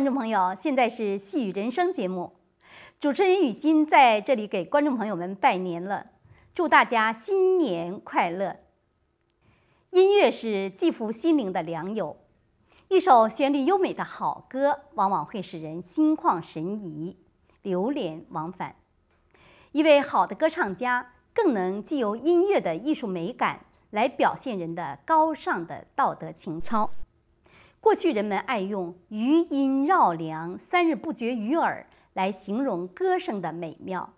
观众朋友，现在是《细雨人生》节目，主持人雨欣在这里给观众朋友们拜年了，祝大家新年快乐。音乐是寄付心灵的良友，一首旋律优美的好歌，往往会使人心旷神怡、流连忘返。一位好的歌唱家，更能既有音乐的艺术美感，来表现人的高尚的道德情操。过去人们爱用“余音绕梁，三日不绝于耳”来形容歌声的美妙。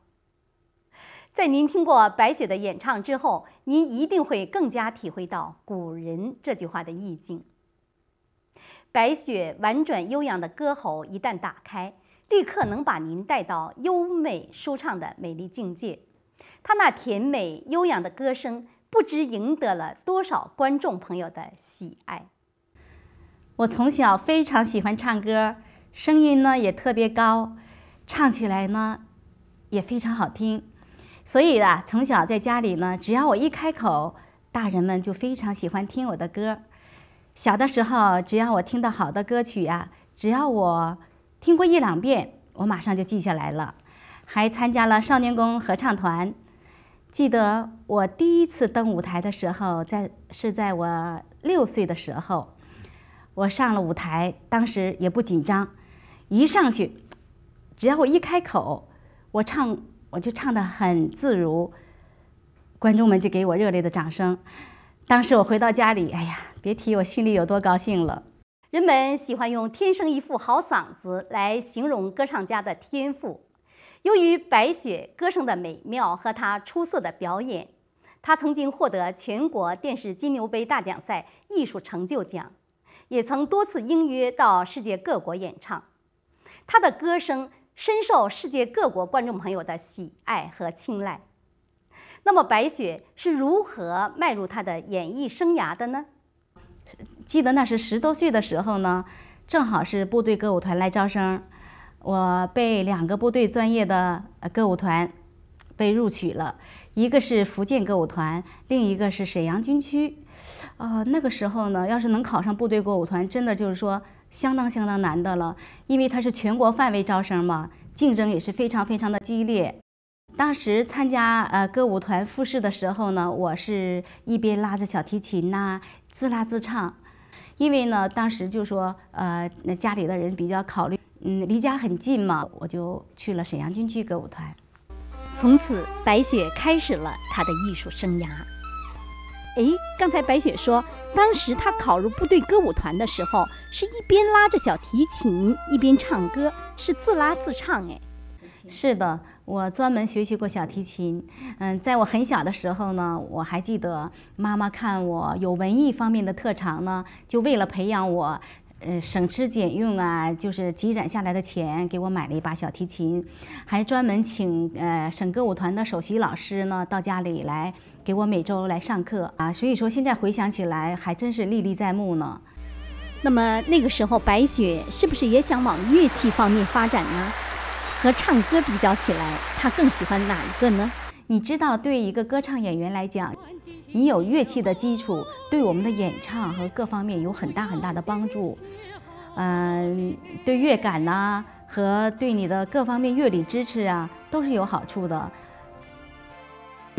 在您听过白雪的演唱之后，您一定会更加体会到古人这句话的意境。白雪婉转悠扬的歌喉一旦打开，立刻能把您带到优美舒畅的美丽境界。她那甜美悠扬的歌声，不知赢得了多少观众朋友的喜爱。我从小非常喜欢唱歌，声音呢也特别高，唱起来呢也非常好听。所以啊，从小在家里呢，只要我一开口，大人们就非常喜欢听我的歌。小的时候，只要我听到好的歌曲呀，只要我听过一两遍，我马上就记下来了。还参加了少年宫合唱团。记得我第一次登舞台的时候，在是在我六岁的时候。我上了舞台，当时也不紧张，一上去，只要我一开口，我唱我就唱得很自如，观众们就给我热烈的掌声。当时我回到家里，哎呀，别提我心里有多高兴了。人们喜欢用“天生一副好嗓子”来形容歌唱家的天赋。由于白雪歌声的美妙和她出色的表演，她曾经获得全国电视金牛杯大奖赛艺术成就奖。也曾多次应约到世界各国演唱，他的歌声深受世界各国观众朋友的喜爱和青睐。那么，白雪是如何迈入她的演艺生涯的呢？记得那是十多岁的时候呢，正好是部队歌舞团来招生，我被两个部队专业的歌舞团被录取了，一个是福建歌舞团，另一个是沈阳军区。啊，那个时候呢，要是能考上部队歌舞团，真的就是说相当相当难的了，因为它是全国范围招生嘛，竞争也是非常非常的激烈。当时参加呃歌舞团复试的时候呢，我是一边拉着小提琴呐，自拉自唱，因为呢，当时就说呃那家里的人比较考虑，嗯，离家很近嘛，我就去了沈阳军区歌舞团。从此，白雪开始了她的艺术生涯。哎，刚才白雪说，当时她考入部队歌舞团的时候，是一边拉着小提琴一边唱歌，是自拉自唱。哎，是的，我专门学习过小提琴。嗯，在我很小的时候呢，我还记得妈妈看我有文艺方面的特长呢，就为了培养我，呃，省吃俭用啊，就是积攒下来的钱给我买了一把小提琴，还专门请呃省歌舞团的首席老师呢到家里来。给我每周来上课啊，所以说现在回想起来还真是历历在目呢。那么那个时候，白雪是不是也想往乐器方面发展呢？和唱歌比较起来，她更喜欢哪一个呢？你知道，对一个歌唱演员来讲，你有乐器的基础，对我们的演唱和各方面有很大很大的帮助。嗯，对乐感呐，和对你的各方面乐理支持啊，都是有好处的。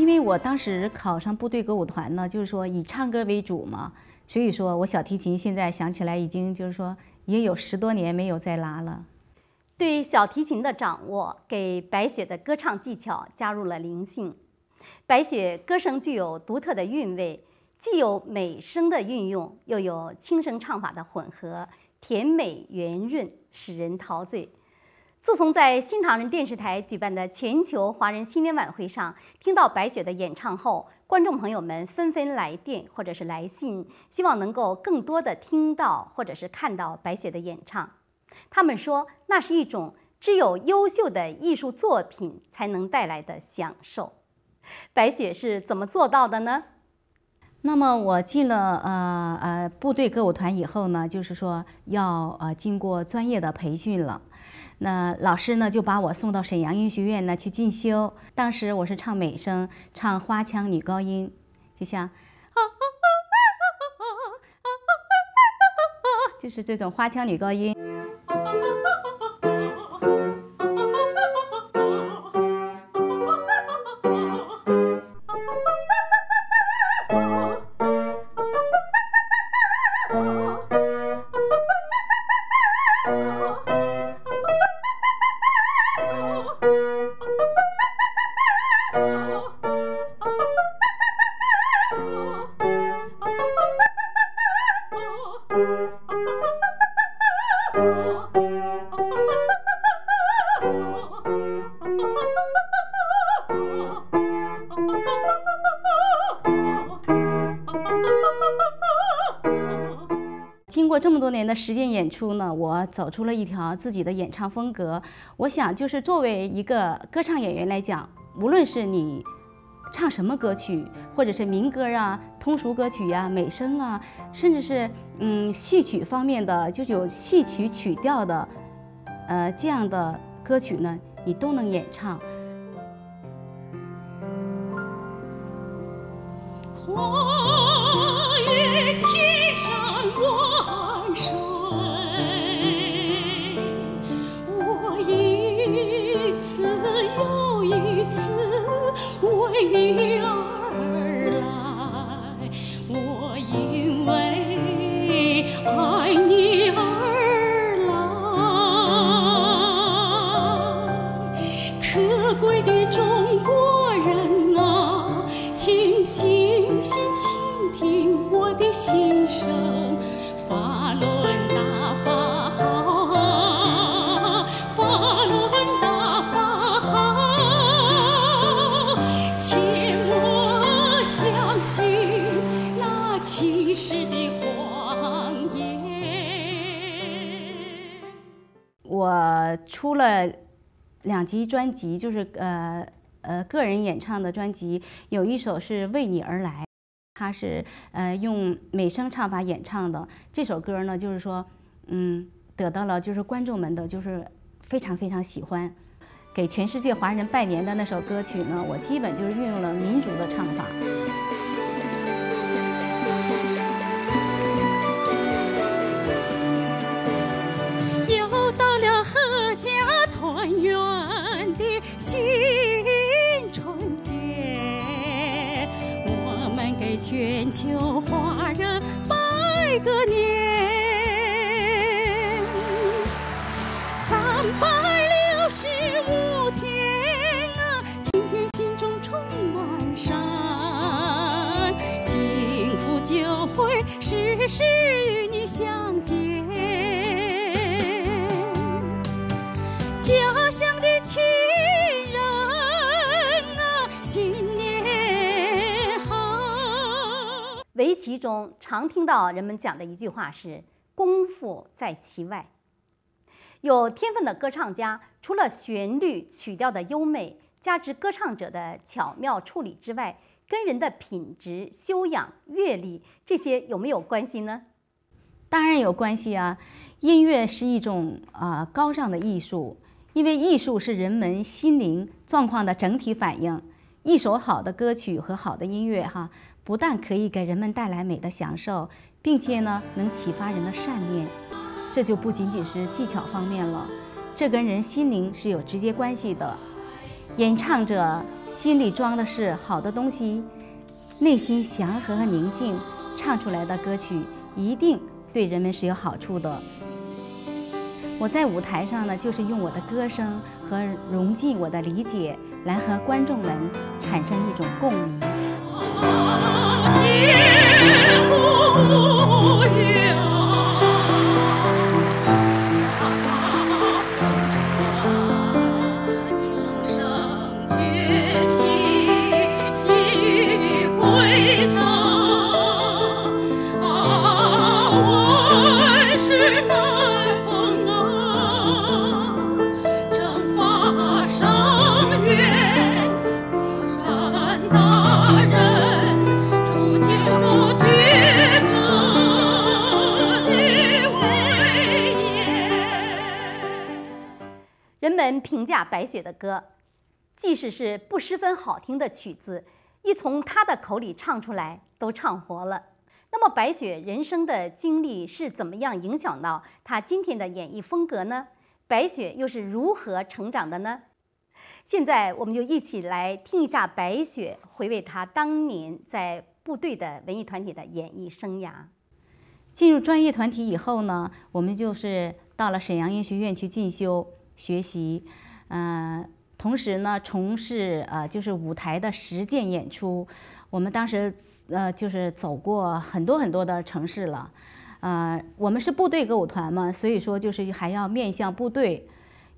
因为我当时考上部队歌舞团呢，就是说以唱歌为主嘛，所以说我小提琴现在想起来已经就是说也有十多年没有再拉了。对小提琴的掌握，给白雪的歌唱技巧加入了灵性。白雪歌声具有独特的韵味，既有美声的运用，又有轻声唱法的混合，甜美圆润，使人陶醉。自从在新唐人电视台举办的全球华人新年晚会上听到白雪的演唱后，观众朋友们纷纷来电或者是来信，希望能够更多的听到或者是看到白雪的演唱。他们说，那是一种只有优秀的艺术作品才能带来的享受。白雪是怎么做到的呢？那么我进了呃呃部队歌舞团以后呢，就是说要呃经过专业的培训了。那老师呢就把我送到沈阳音乐学院呢去进修。当时我是唱美声，唱花腔女高音，就像，就是这种花腔女高音。这么多年的实践演出呢，我走出了一条自己的演唱风格。我想，就是作为一个歌唱演员来讲，无论是你唱什么歌曲，或者是民歌啊、通俗歌曲呀、美声啊，甚至是嗯戏曲方面的，就有戏曲曲调的，呃这样的歌曲呢，你都能演唱。了两集专辑，就是呃呃个人演唱的专辑，有一首是为你而来，它是呃用美声唱法演唱的。这首歌呢，就是说，嗯，得到了就是观众们的就是非常非常喜欢。给全世界华人拜年的那首歌曲呢，我基本就是运用了民族的唱法。又到了贺家团圆的新春节，我们给全球华人拜个年。三百六十五天啊，天天心中充满善，幸福就会时时与你相其中常听到人们讲的一句话是“功夫在其外”。有天分的歌唱家，除了旋律曲调的优美，加之歌唱者的巧妙处理之外，跟人的品质、修养、阅历这些有没有关系呢？当然有关系啊！音乐是一种啊、高尚的艺术，因为艺术是人们心灵状况的整体反应。一首好的歌曲和好的音乐，哈，不但可以给人们带来美的享受，并且呢，能启发人的善念。这就不仅仅是技巧方面了，这跟人心灵是有直接关系的。演唱者心里装的是好的东西，内心祥和和宁静，唱出来的歌曲一定对人们是有好处的。我在舞台上呢，就是用我的歌声和融进我的理解，来和观众们产生一种共鸣。白雪的歌，即使是不十分好听的曲子，一从她的口里唱出来，都唱活了。那么，白雪人生的经历是怎么样影响到她今天的演绎风格呢？白雪又是如何成长的呢？现在，我们就一起来听一下白雪回味她当年在部队的文艺团体的演艺生涯。进入专业团体以后呢，我们就是到了沈阳音学院去进修学习。嗯，同时呢，从事呃就是舞台的实践演出。我们当时呃就是走过很多很多的城市了，呃，我们是部队歌舞团嘛，所以说就是还要面向部队。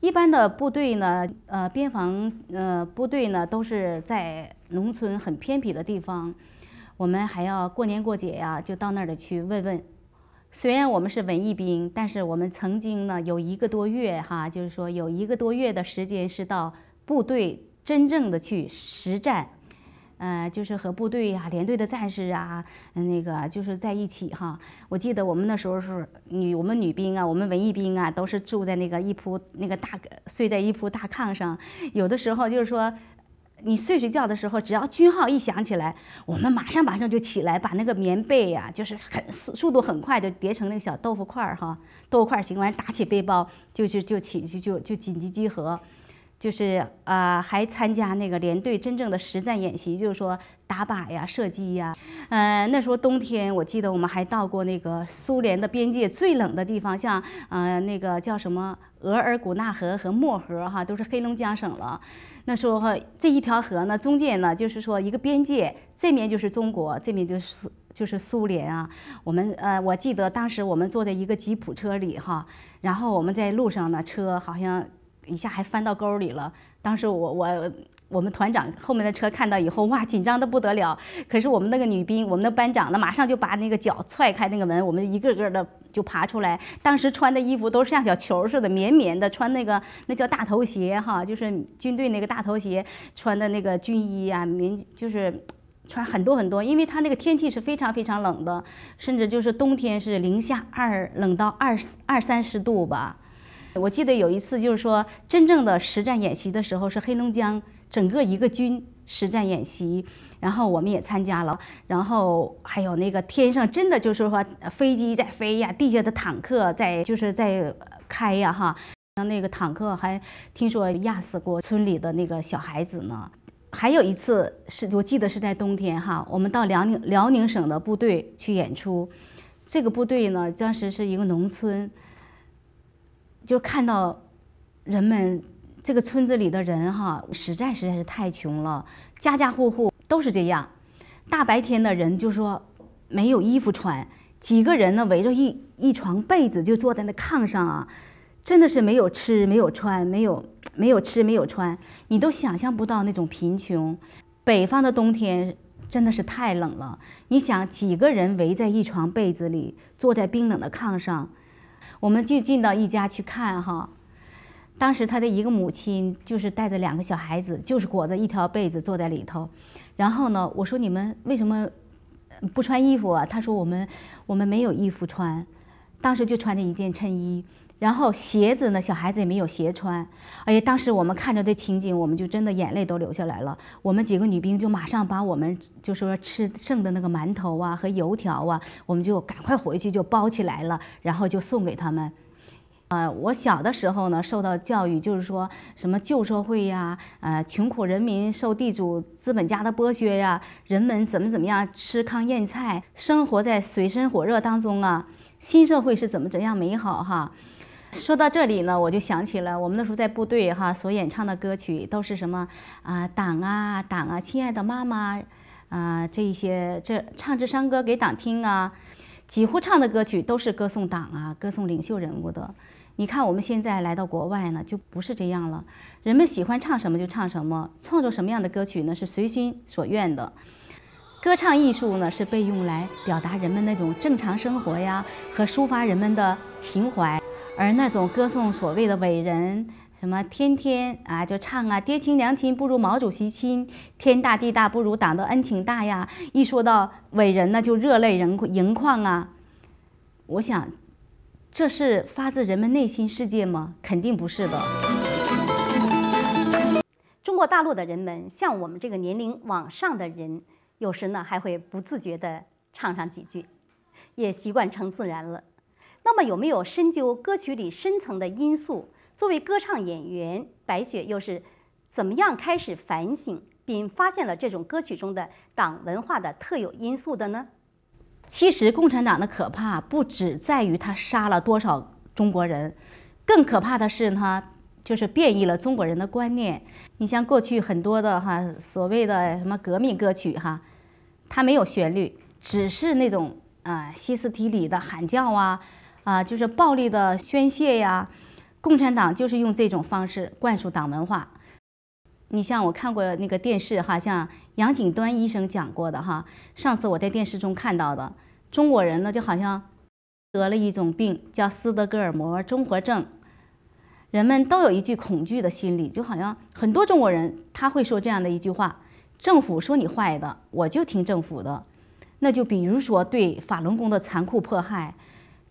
一般的部队呢，呃，边防呃部队呢都是在农村很偏僻的地方，我们还要过年过节呀，就到那里去问问。虽然我们是文艺兵，但是我们曾经呢有一个多月哈，就是说有一个多月的时间是到部队真正的去实战，呃，就是和部队呀、连队的战士啊，那个就是在一起哈。我记得我们那时候是女，我们女兵啊，我们文艺兵啊，都是住在那个一铺那个大睡在一铺大炕上，有的时候就是说。你睡睡觉的时候，只要军号一响起来，我们马上马上就起来，把那个棉被呀，就是很速速度很快就叠成那个小豆腐块儿哈，豆腐块儿行完，打起背包就就就起就就就紧急集合，就是啊，还参加那个连队真正的实战演习，就是说打靶呀、射击呀。嗯，那时候冬天，我记得我们还到过那个苏联的边界最冷的地方，像呃那个叫什么额尔古纳河和漠河哈，都是黑龙江省了。那时候这一条河呢，中间呢就是说一个边界，这面就是中国，这面就是就是苏联啊。我们呃，我记得当时我们坐在一个吉普车里哈，然后我们在路上呢，车好像一下还翻到沟里了。当时我我。我们团长后面的车看到以后，哇，紧张的不得了。可是我们那个女兵，我们的班长呢，马上就把那个脚踹开那个门，我们一个个的就爬出来。当时穿的衣服都是像小球似的，绵绵的，穿那个那叫大头鞋哈，就是军队那个大头鞋，穿的那个军衣啊，棉就是穿很多很多，因为它那个天气是非常非常冷的，甚至就是冬天是零下二冷到二二三十度吧。我记得有一次就是说真正的实战演习的时候是黑龙江。整个一个军实战演习，然后我们也参加了，然后还有那个天上真的就是说飞机在飞呀，地下的坦克在就是在开呀哈，像那个坦克还听说压死过村里的那个小孩子呢。还有一次是我记得是在冬天哈，我们到辽宁辽宁省的部队去演出，这个部队呢当时是一个农村，就看到人们。这个村子里的人哈，实在实在是太穷了，家家户户都是这样。大白天的人就说没有衣服穿，几个人呢围着一一床被子就坐在那炕上啊，真的是没有吃没有穿，没有没有吃没有穿，你都想象不到那种贫穷。北方的冬天真的是太冷了，你想几个人围在一床被子里，坐在冰冷的炕上，我们就进到一家去看哈。当时他的一个母亲就是带着两个小孩子，就是裹着一条被子坐在里头。然后呢，我说你们为什么不穿衣服啊？他说我们我们没有衣服穿，当时就穿着一件衬衣。然后鞋子呢，小孩子也没有鞋穿。哎呀，当时我们看着这情景，我们就真的眼泪都流下来了。我们几个女兵就马上把我们就说吃剩的那个馒头啊和油条啊，我们就赶快回去就包起来了，然后就送给他们。呃，我小的时候呢，受到教育就是说什么旧社会呀，呃，穷苦人民受地主资本家的剥削呀，人们怎么怎么样吃糠咽菜，生活在水深火热当中啊，新社会是怎么怎样美好哈。说到这里呢，我就想起了我们那时候在部队哈所演唱的歌曲都是什么啊，党啊党啊，亲爱的妈妈啊，这一些这唱支山歌给党听啊，几乎唱的歌曲都是歌颂党啊，歌颂领袖人物的。你看，我们现在来到国外呢，就不是这样了。人们喜欢唱什么就唱什么，创作什么样的歌曲呢，是随心所愿的。歌唱艺术呢，是被用来表达人们那种正常生活呀，和抒发人们的情怀。而那种歌颂所谓的伟人，什么天天啊就唱啊，爹亲娘亲不如毛主席亲，天大地大不如党的恩情大呀。一说到伟人呢，就热泪盈盈眶啊。我想。这是发自人们内心世界吗？肯定不是的。中国大陆的人们，像我们这个年龄往上的人，有时呢还会不自觉地唱上几句，也习惯成自然了。那么有没有深究歌曲里深层的因素？作为歌唱演员，白雪又是怎么样开始反省并发现了这种歌曲中的党文化的特有因素的呢？其实共产党的可怕不只在于他杀了多少中国人，更可怕的是他就是变异了中国人的观念。你像过去很多的哈所谓的什么革命歌曲哈，它没有旋律，只是那种啊歇斯底里的喊叫啊，啊就是暴力的宣泄呀。共产党就是用这种方式灌输党文化。你像我看过那个电视哈，像杨景端医生讲过的哈，上次我在电视中看到的，中国人呢就好像得了一种病叫斯德哥尔摩综合症，人们都有一句恐惧的心理，就好像很多中国人他会说这样的一句话：政府说你坏的，我就听政府的。那就比如说对法轮功的残酷迫害，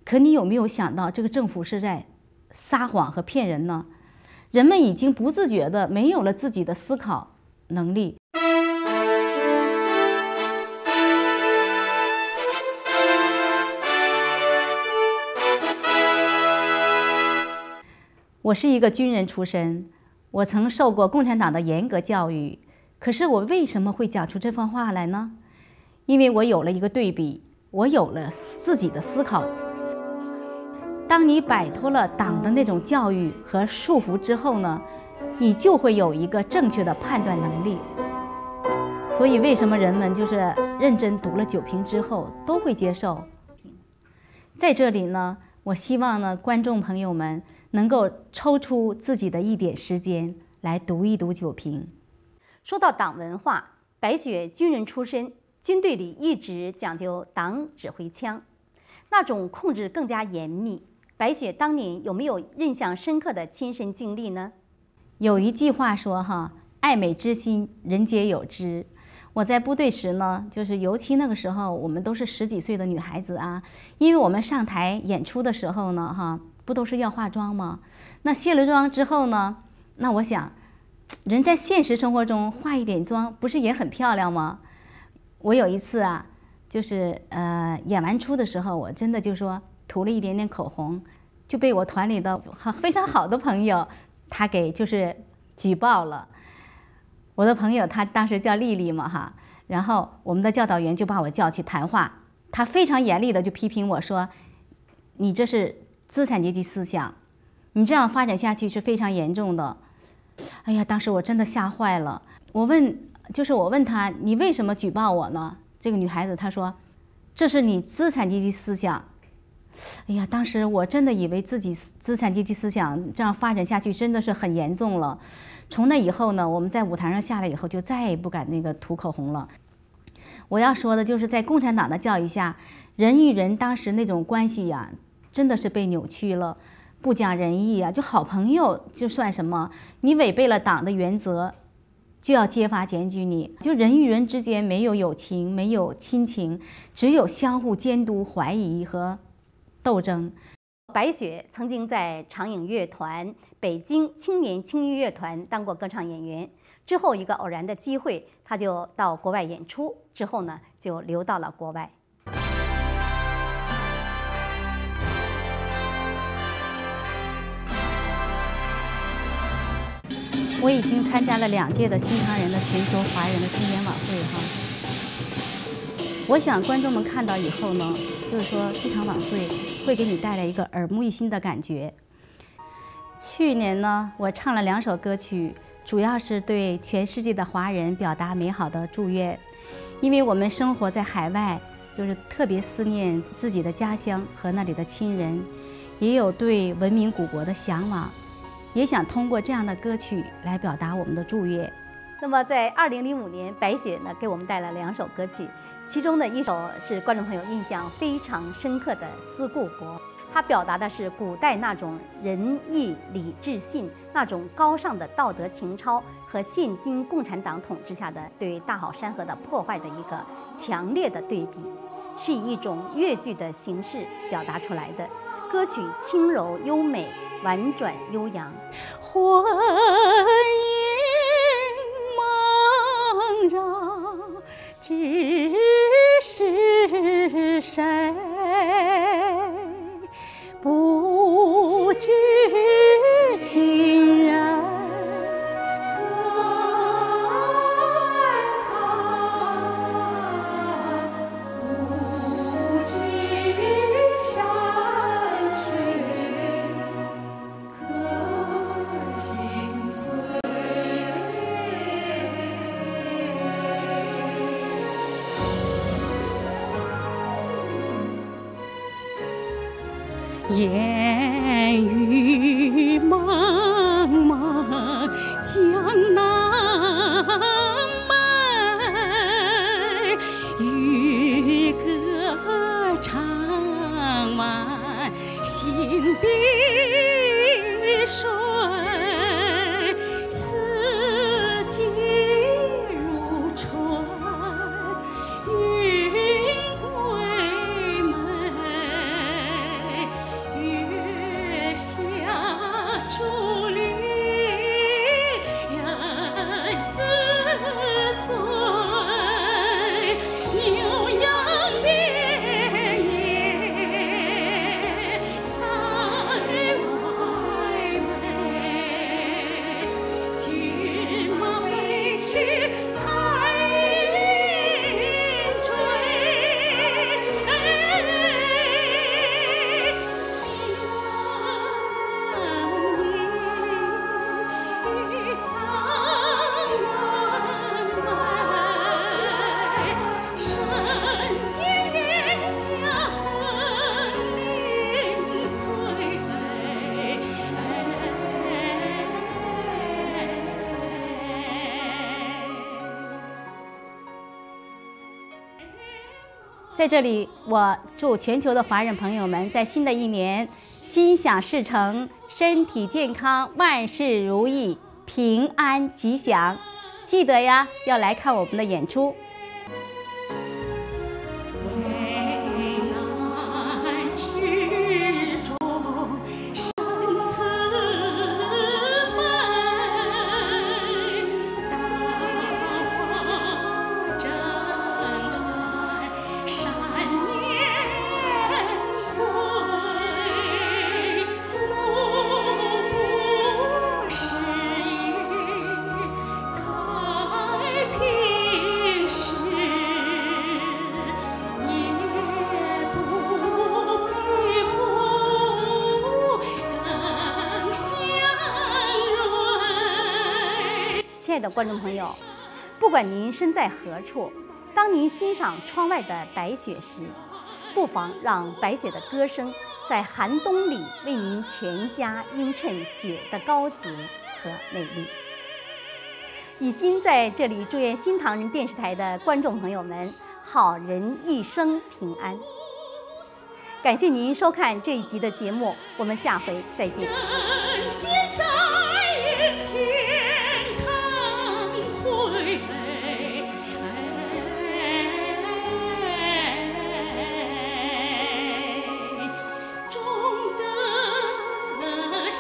可你有没有想到这个政府是在？撒谎和骗人呢？人们已经不自觉的没有了自己的思考能力。我是一个军人出身，我曾受过共产党的严格教育。可是我为什么会讲出这番话来呢？因为我有了一个对比，我有了自己的思考。当你摆脱了党的那种教育和束缚之后呢，你就会有一个正确的判断能力。所以，为什么人们就是认真读了《九评》之后都会接受？在这里呢，我希望呢，观众朋友们能够抽出自己的一点时间来读一读《九评》。说到党文化，白雪军人出身，军队里一直讲究党指挥枪，那种控制更加严密。白雪当年有没有印象深刻的亲身经历呢？有一句话说：“哈，爱美之心，人皆有之。”我在部队时呢，就是尤其那个时候，我们都是十几岁的女孩子啊，因为我们上台演出的时候呢，哈，不都是要化妆吗？那卸了妆之后呢，那我想，人在现实生活中化一点妆，不是也很漂亮吗？我有一次啊，就是呃，演完出的时候，我真的就说。涂了一点点口红，就被我团里的非常好的朋友，他给就是举报了。我的朋友他当时叫丽丽嘛哈，然后我们的教导员就把我叫去谈话，他非常严厉的就批评我说：“你这是资产阶级思想，你这样发展下去是非常严重的。”哎呀，当时我真的吓坏了。我问，就是我问他，你为什么举报我呢？这个女孩子她说：“这是你资产阶级思想。”哎呀，当时我真的以为自己资产阶级思想这样发展下去真的是很严重了。从那以后呢，我们在舞台上下来以后就再也不敢那个涂口红了。我要说的就是在共产党的教育下，人与人当时那种关系呀，真的是被扭曲了，不讲仁义啊，就好朋友就算什么？你违背了党的原则，就要揭发检举你。就人与人之间没有友情，没有亲情，只有相互监督、怀疑和。斗争，白雪曾经在长影乐团、北京青年轻音乐团当过歌唱演员。之后一个偶然的机会，他就到国外演出。之后呢，就留到了国外。我已经参加了两届的新唐人的全球华人的新年晚会哈。我想观众们看到以后呢，就是说这场晚会会给你带来一个耳目一新的感觉。去年呢，我唱了两首歌曲，主要是对全世界的华人表达美好的祝愿，因为我们生活在海外，就是特别思念自己的家乡和那里的亲人，也有对文明古国的向往，也想通过这样的歌曲来表达我们的祝愿。那么，在二零零五年，白雪呢给我们带来两首歌曲。其中的一首是观众朋友印象非常深刻的《思故国》，它表达的是古代那种仁义礼智信、那种高尚的道德情操，和现今共产党统治下的对大好山河的破坏的一个强烈的对比，是以一种越剧的形式表达出来的。歌曲轻柔优美，婉转悠扬。欢迎茫然，知。烟雨蒙蒙，江在这里，我祝全球的华人朋友们在新的一年心想事成、身体健康、万事如意、平安吉祥。记得呀，要来看我们的演出。亲爱的观众朋友，不管您身在何处，当您欣赏窗外的白雪时，不妨让白雪的歌声在寒冬里为您全家映衬雪的高洁和美丽。雨欣在这里祝愿新唐人电视台的观众朋友们好人一生平安。感谢您收看这一集的节目，我们下回再见。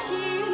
心。